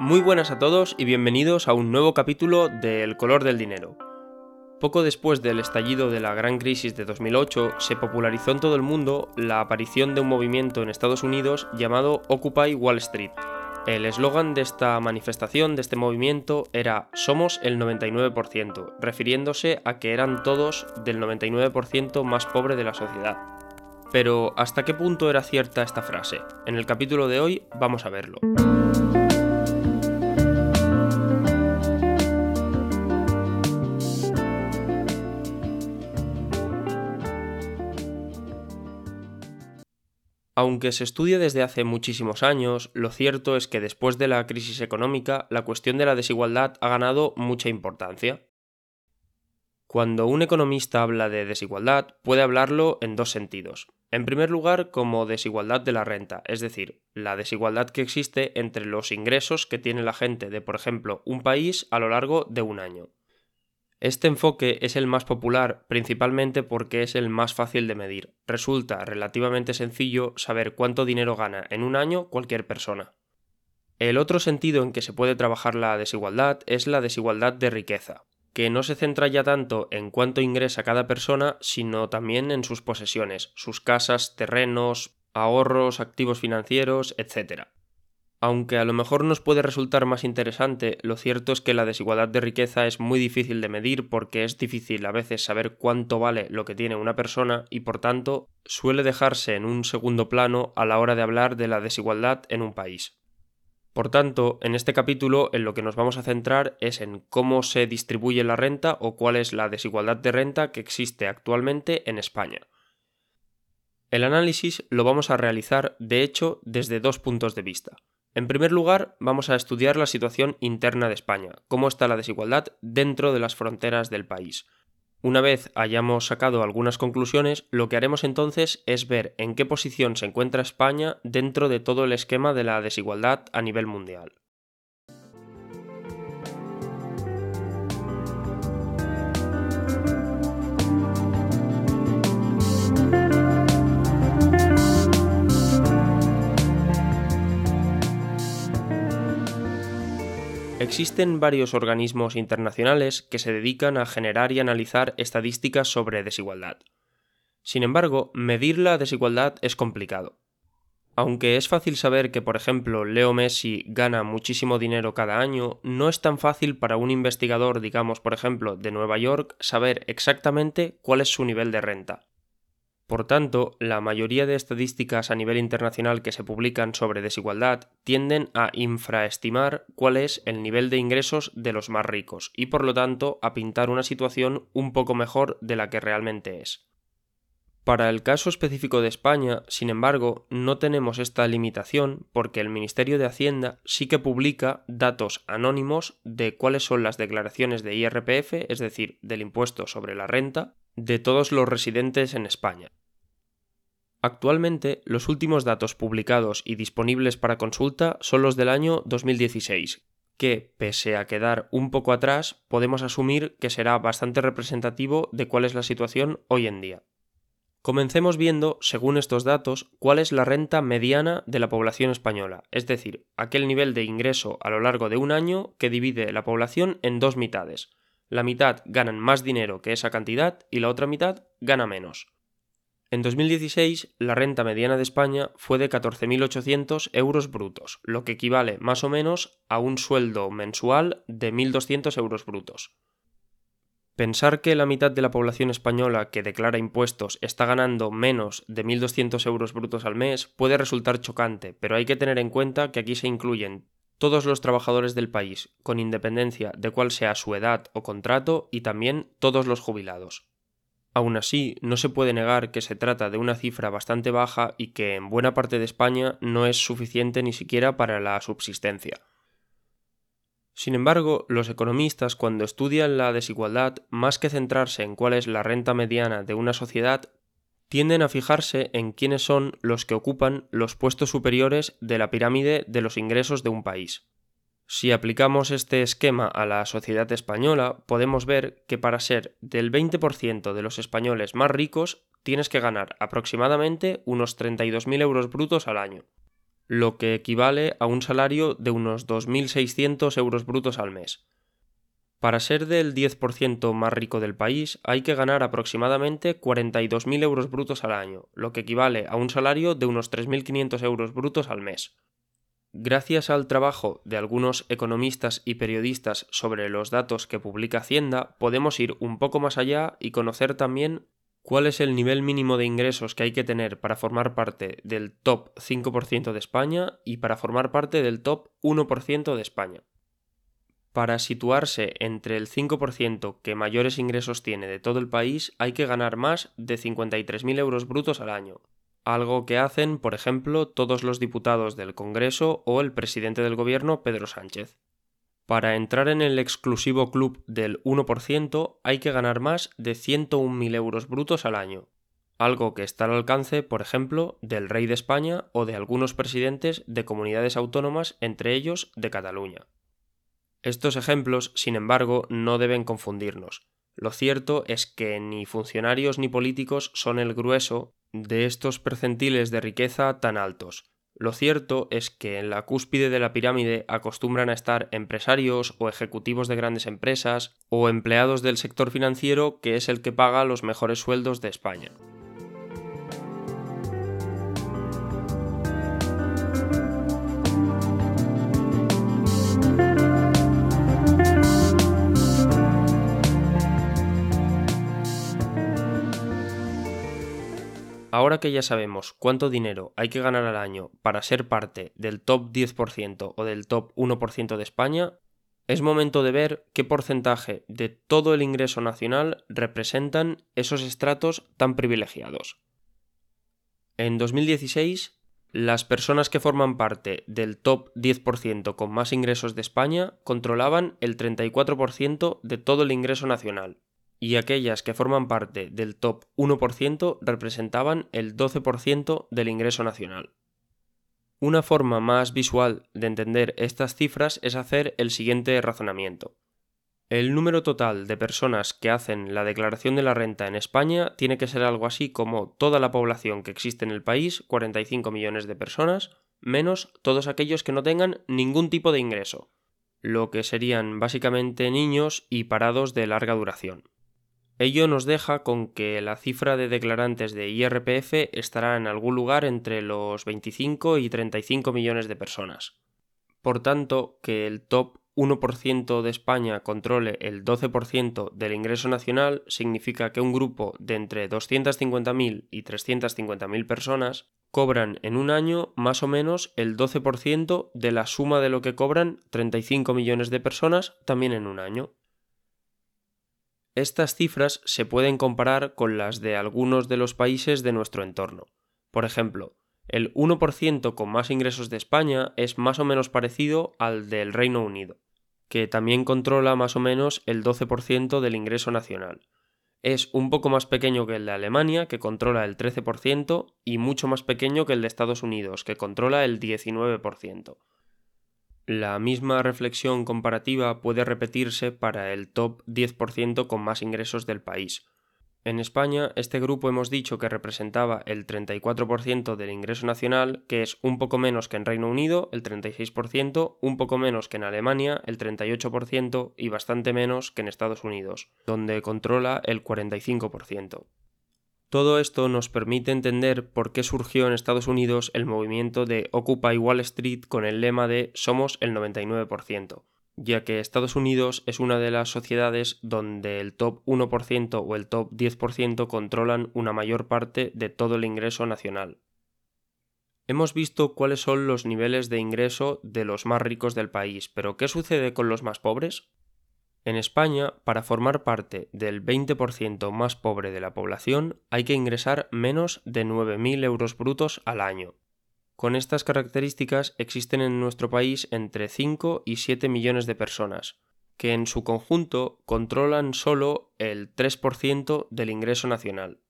Muy buenas a todos y bienvenidos a un nuevo capítulo de El color del dinero. Poco después del estallido de la gran crisis de 2008, se popularizó en todo el mundo la aparición de un movimiento en Estados Unidos llamado Occupy Wall Street. El eslogan de esta manifestación, de este movimiento, era Somos el 99%, refiriéndose a que eran todos del 99% más pobre de la sociedad. Pero, ¿hasta qué punto era cierta esta frase? En el capítulo de hoy vamos a verlo. Aunque se estudia desde hace muchísimos años, lo cierto es que después de la crisis económica, la cuestión de la desigualdad ha ganado mucha importancia. Cuando un economista habla de desigualdad, puede hablarlo en dos sentidos. En primer lugar, como desigualdad de la renta, es decir, la desigualdad que existe entre los ingresos que tiene la gente de, por ejemplo, un país a lo largo de un año. Este enfoque es el más popular principalmente porque es el más fácil de medir. Resulta relativamente sencillo saber cuánto dinero gana en un año cualquier persona. El otro sentido en que se puede trabajar la desigualdad es la desigualdad de riqueza, que no se centra ya tanto en cuánto ingresa cada persona, sino también en sus posesiones, sus casas, terrenos, ahorros, activos financieros, etc. Aunque a lo mejor nos puede resultar más interesante, lo cierto es que la desigualdad de riqueza es muy difícil de medir porque es difícil a veces saber cuánto vale lo que tiene una persona y por tanto suele dejarse en un segundo plano a la hora de hablar de la desigualdad en un país. Por tanto, en este capítulo en lo que nos vamos a centrar es en cómo se distribuye la renta o cuál es la desigualdad de renta que existe actualmente en España. El análisis lo vamos a realizar, de hecho, desde dos puntos de vista. En primer lugar, vamos a estudiar la situación interna de España, cómo está la desigualdad dentro de las fronteras del país. Una vez hayamos sacado algunas conclusiones, lo que haremos entonces es ver en qué posición se encuentra España dentro de todo el esquema de la desigualdad a nivel mundial. Existen varios organismos internacionales que se dedican a generar y analizar estadísticas sobre desigualdad. Sin embargo, medir la desigualdad es complicado. Aunque es fácil saber que, por ejemplo, Leo Messi gana muchísimo dinero cada año, no es tan fácil para un investigador, digamos, por ejemplo, de Nueva York, saber exactamente cuál es su nivel de renta. Por tanto, la mayoría de estadísticas a nivel internacional que se publican sobre desigualdad tienden a infraestimar cuál es el nivel de ingresos de los más ricos y por lo tanto a pintar una situación un poco mejor de la que realmente es. Para el caso específico de España, sin embargo, no tenemos esta limitación porque el Ministerio de Hacienda sí que publica datos anónimos de cuáles son las declaraciones de IRPF, es decir, del impuesto sobre la renta, de todos los residentes en España. Actualmente, los últimos datos publicados y disponibles para consulta son los del año 2016, que, pese a quedar un poco atrás, podemos asumir que será bastante representativo de cuál es la situación hoy en día. Comencemos viendo, según estos datos, cuál es la renta mediana de la población española, es decir, aquel nivel de ingreso a lo largo de un año que divide la población en dos mitades. La mitad ganan más dinero que esa cantidad y la otra mitad gana menos. En 2016, la renta mediana de España fue de 14.800 euros brutos, lo que equivale más o menos a un sueldo mensual de 1.200 euros brutos. Pensar que la mitad de la población española que declara impuestos está ganando menos de 1.200 euros brutos al mes puede resultar chocante, pero hay que tener en cuenta que aquí se incluyen todos los trabajadores del país, con independencia de cuál sea su edad o contrato, y también todos los jubilados. Aún así, no se puede negar que se trata de una cifra bastante baja y que en buena parte de España no es suficiente ni siquiera para la subsistencia. Sin embargo, los economistas cuando estudian la desigualdad, más que centrarse en cuál es la renta mediana de una sociedad, tienden a fijarse en quiénes son los que ocupan los puestos superiores de la pirámide de los ingresos de un país. Si aplicamos este esquema a la sociedad española, podemos ver que para ser del 20% de los españoles más ricos, tienes que ganar aproximadamente unos 32.000 euros brutos al año. Lo que equivale a un salario de unos 2.600 euros brutos al mes. Para ser del 10% más rico del país hay que ganar aproximadamente 42.000 euros brutos al año, lo que equivale a un salario de unos 3.500 euros brutos al mes. Gracias al trabajo de algunos economistas y periodistas sobre los datos que publica Hacienda, podemos ir un poco más allá y conocer también cuál es el nivel mínimo de ingresos que hay que tener para formar parte del top 5% de España y para formar parte del top 1% de España. Para situarse entre el 5% que mayores ingresos tiene de todo el país hay que ganar más de 53.000 euros brutos al año, algo que hacen, por ejemplo, todos los diputados del Congreso o el presidente del Gobierno, Pedro Sánchez. Para entrar en el exclusivo club del 1% hay que ganar más de 101.000 euros brutos al año, algo que está al alcance, por ejemplo, del rey de España o de algunos presidentes de comunidades autónomas, entre ellos de Cataluña. Estos ejemplos, sin embargo, no deben confundirnos. Lo cierto es que ni funcionarios ni políticos son el grueso de estos percentiles de riqueza tan altos. Lo cierto es que en la cúspide de la pirámide acostumbran a estar empresarios o ejecutivos de grandes empresas o empleados del sector financiero que es el que paga los mejores sueldos de España. Ahora que ya sabemos cuánto dinero hay que ganar al año para ser parte del top 10% o del top 1% de España, es momento de ver qué porcentaje de todo el ingreso nacional representan esos estratos tan privilegiados. En 2016, las personas que forman parte del top 10% con más ingresos de España controlaban el 34% de todo el ingreso nacional, y aquellas que forman parte del top 1% representaban el 12% del ingreso nacional. Una forma más visual de entender estas cifras es hacer el siguiente razonamiento. El número total de personas que hacen la declaración de la renta en España tiene que ser algo así como toda la población que existe en el país, 45 millones de personas, menos todos aquellos que no tengan ningún tipo de ingreso, lo que serían básicamente niños y parados de larga duración. Ello nos deja con que la cifra de declarantes de IRPF estará en algún lugar entre los 25 y 35 millones de personas. Por tanto, que el top 1% de España controle el 12% del ingreso nacional significa que un grupo de entre 250.000 y 350.000 personas cobran en un año más o menos el 12% de la suma de lo que cobran 35 millones de personas también en un año. Estas cifras se pueden comparar con las de algunos de los países de nuestro entorno. Por ejemplo, el 1% con más ingresos de España es más o menos parecido al del Reino Unido, que también controla más o menos el 12% del ingreso nacional. Es un poco más pequeño que el de Alemania, que controla el 13%, y mucho más pequeño que el de Estados Unidos, que controla el 19%. La misma reflexión comparativa puede repetirse para el top 10% con más ingresos del país. En España, este grupo hemos dicho que representaba el 34% del ingreso nacional, que es un poco menos que en Reino Unido, el 36%, un poco menos que en Alemania, el 38%, y bastante menos que en Estados Unidos, donde controla el 45%. Todo esto nos permite entender por qué surgió en Estados Unidos el movimiento de Occupy Wall Street con el lema de Somos el 99%, ya que Estados Unidos es una de las sociedades donde el top 1% o el top 10% controlan una mayor parte de todo el ingreso nacional. Hemos visto cuáles son los niveles de ingreso de los más ricos del país, pero ¿qué sucede con los más pobres? En España, para formar parte del 20% más pobre de la población, hay que ingresar menos de 9.000 euros brutos al año. Con estas características existen en nuestro país entre 5 y 7 millones de personas, que en su conjunto controlan solo el 3% del ingreso nacional.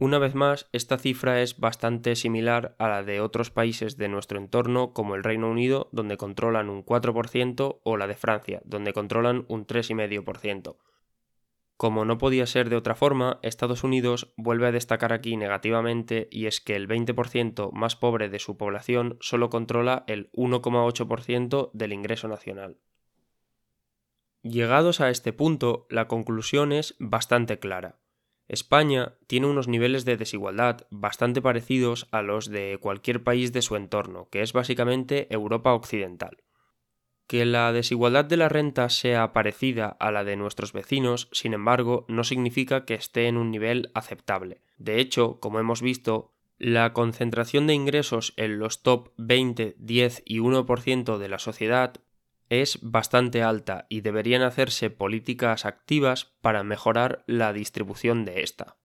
Una vez más, esta cifra es bastante similar a la de otros países de nuestro entorno como el Reino Unido, donde controlan un 4%, o la de Francia, donde controlan un 3,5%. Como no podía ser de otra forma, Estados Unidos vuelve a destacar aquí negativamente y es que el 20% más pobre de su población solo controla el 1,8% del ingreso nacional. Llegados a este punto, la conclusión es bastante clara. España tiene unos niveles de desigualdad bastante parecidos a los de cualquier país de su entorno, que es básicamente Europa Occidental. Que la desigualdad de la renta sea parecida a la de nuestros vecinos, sin embargo, no significa que esté en un nivel aceptable. De hecho, como hemos visto, la concentración de ingresos en los top 20, 10 y 1% de la sociedad es bastante alta y deberían hacerse políticas activas para mejorar la distribución de esta.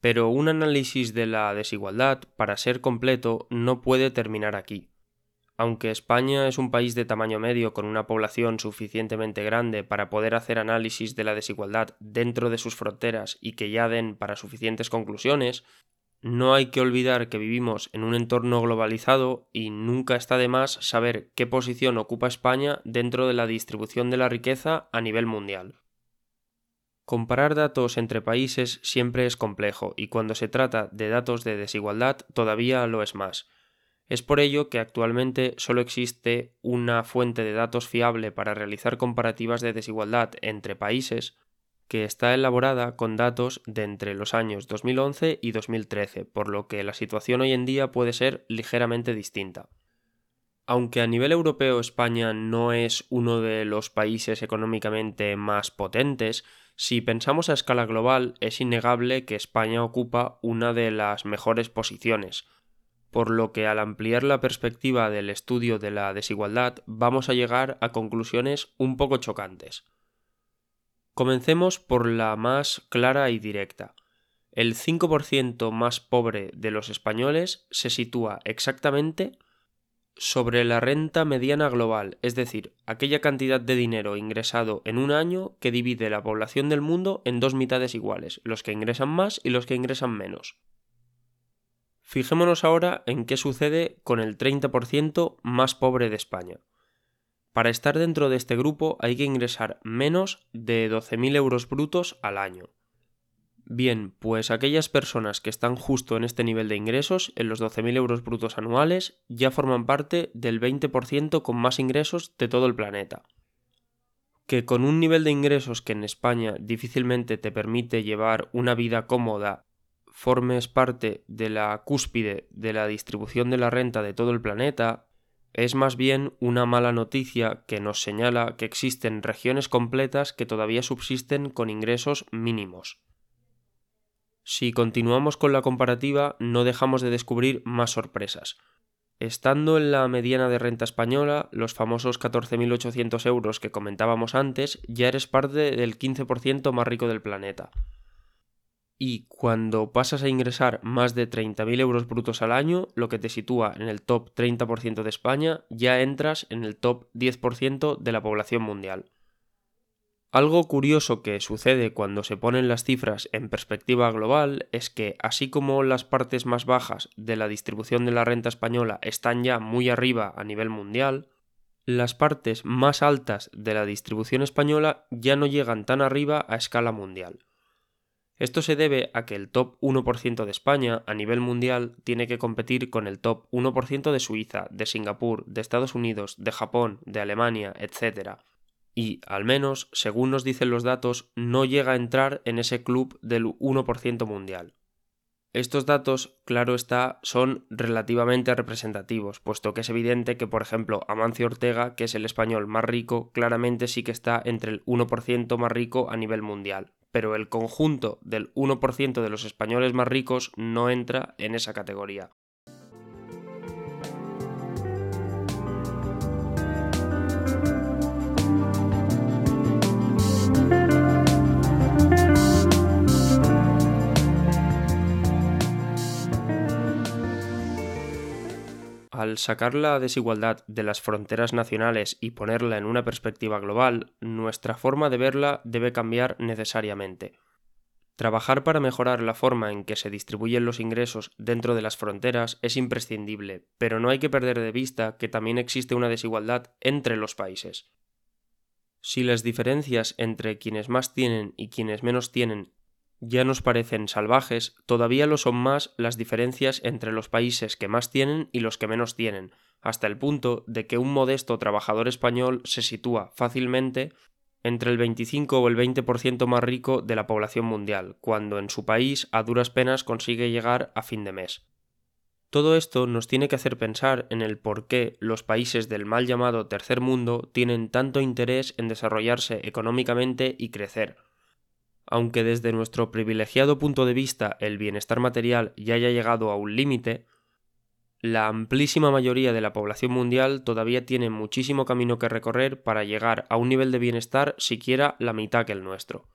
Pero un análisis de la desigualdad, para ser completo, no puede terminar aquí. Aunque España es un país de tamaño medio con una población suficientemente grande para poder hacer análisis de la desigualdad dentro de sus fronteras y que ya den para suficientes conclusiones, no hay que olvidar que vivimos en un entorno globalizado y nunca está de más saber qué posición ocupa España dentro de la distribución de la riqueza a nivel mundial. Comparar datos entre países siempre es complejo y cuando se trata de datos de desigualdad todavía lo es más. Es por ello que actualmente solo existe una fuente de datos fiable para realizar comparativas de desigualdad entre países que está elaborada con datos de entre los años 2011 y 2013, por lo que la situación hoy en día puede ser ligeramente distinta. Aunque a nivel europeo España no es uno de los países económicamente más potentes, si pensamos a escala global, es innegable que España ocupa una de las mejores posiciones, por lo que al ampliar la perspectiva del estudio de la desigualdad vamos a llegar a conclusiones un poco chocantes. Comencemos por la más clara y directa. El 5% más pobre de los españoles se sitúa exactamente sobre la renta mediana global, es decir, aquella cantidad de dinero ingresado en un año que divide la población del mundo en dos mitades iguales, los que ingresan más y los que ingresan menos. Fijémonos ahora en qué sucede con el 30% más pobre de España. Para estar dentro de este grupo hay que ingresar menos de 12.000 euros brutos al año. Bien, pues aquellas personas que están justo en este nivel de ingresos, en los 12.000 euros brutos anuales, ya forman parte del 20% con más ingresos de todo el planeta. Que con un nivel de ingresos que en España difícilmente te permite llevar una vida cómoda, formes parte de la cúspide de la distribución de la renta de todo el planeta, es más bien una mala noticia que nos señala que existen regiones completas que todavía subsisten con ingresos mínimos. Si continuamos con la comparativa, no dejamos de descubrir más sorpresas. Estando en la mediana de renta española, los famosos 14.800 euros que comentábamos antes, ya eres parte del 15% más rico del planeta. Y cuando pasas a ingresar más de 30.000 euros brutos al año, lo que te sitúa en el top 30% de España, ya entras en el top 10% de la población mundial. Algo curioso que sucede cuando se ponen las cifras en perspectiva global es que, así como las partes más bajas de la distribución de la renta española están ya muy arriba a nivel mundial, las partes más altas de la distribución española ya no llegan tan arriba a escala mundial. Esto se debe a que el top 1% de España a nivel mundial tiene que competir con el top 1% de Suiza, de Singapur, de Estados Unidos, de Japón, de Alemania, etc y, al menos, según nos dicen los datos, no llega a entrar en ese club del 1% mundial. Estos datos, claro está, son relativamente representativos, puesto que es evidente que, por ejemplo, Amancio Ortega, que es el español más rico, claramente sí que está entre el 1% más rico a nivel mundial, pero el conjunto del 1% de los españoles más ricos no entra en esa categoría. Al sacar la desigualdad de las fronteras nacionales y ponerla en una perspectiva global, nuestra forma de verla debe cambiar necesariamente. Trabajar para mejorar la forma en que se distribuyen los ingresos dentro de las fronteras es imprescindible, pero no hay que perder de vista que también existe una desigualdad entre los países. Si las diferencias entre quienes más tienen y quienes menos tienen ya nos parecen salvajes, todavía lo son más las diferencias entre los países que más tienen y los que menos tienen, hasta el punto de que un modesto trabajador español se sitúa fácilmente entre el 25 o el 20% más rico de la población mundial, cuando en su país a duras penas consigue llegar a fin de mes. Todo esto nos tiene que hacer pensar en el por qué los países del mal llamado tercer mundo tienen tanto interés en desarrollarse económicamente y crecer. Aunque desde nuestro privilegiado punto de vista el bienestar material ya haya llegado a un límite, la amplísima mayoría de la población mundial todavía tiene muchísimo camino que recorrer para llegar a un nivel de bienestar siquiera la mitad que el nuestro.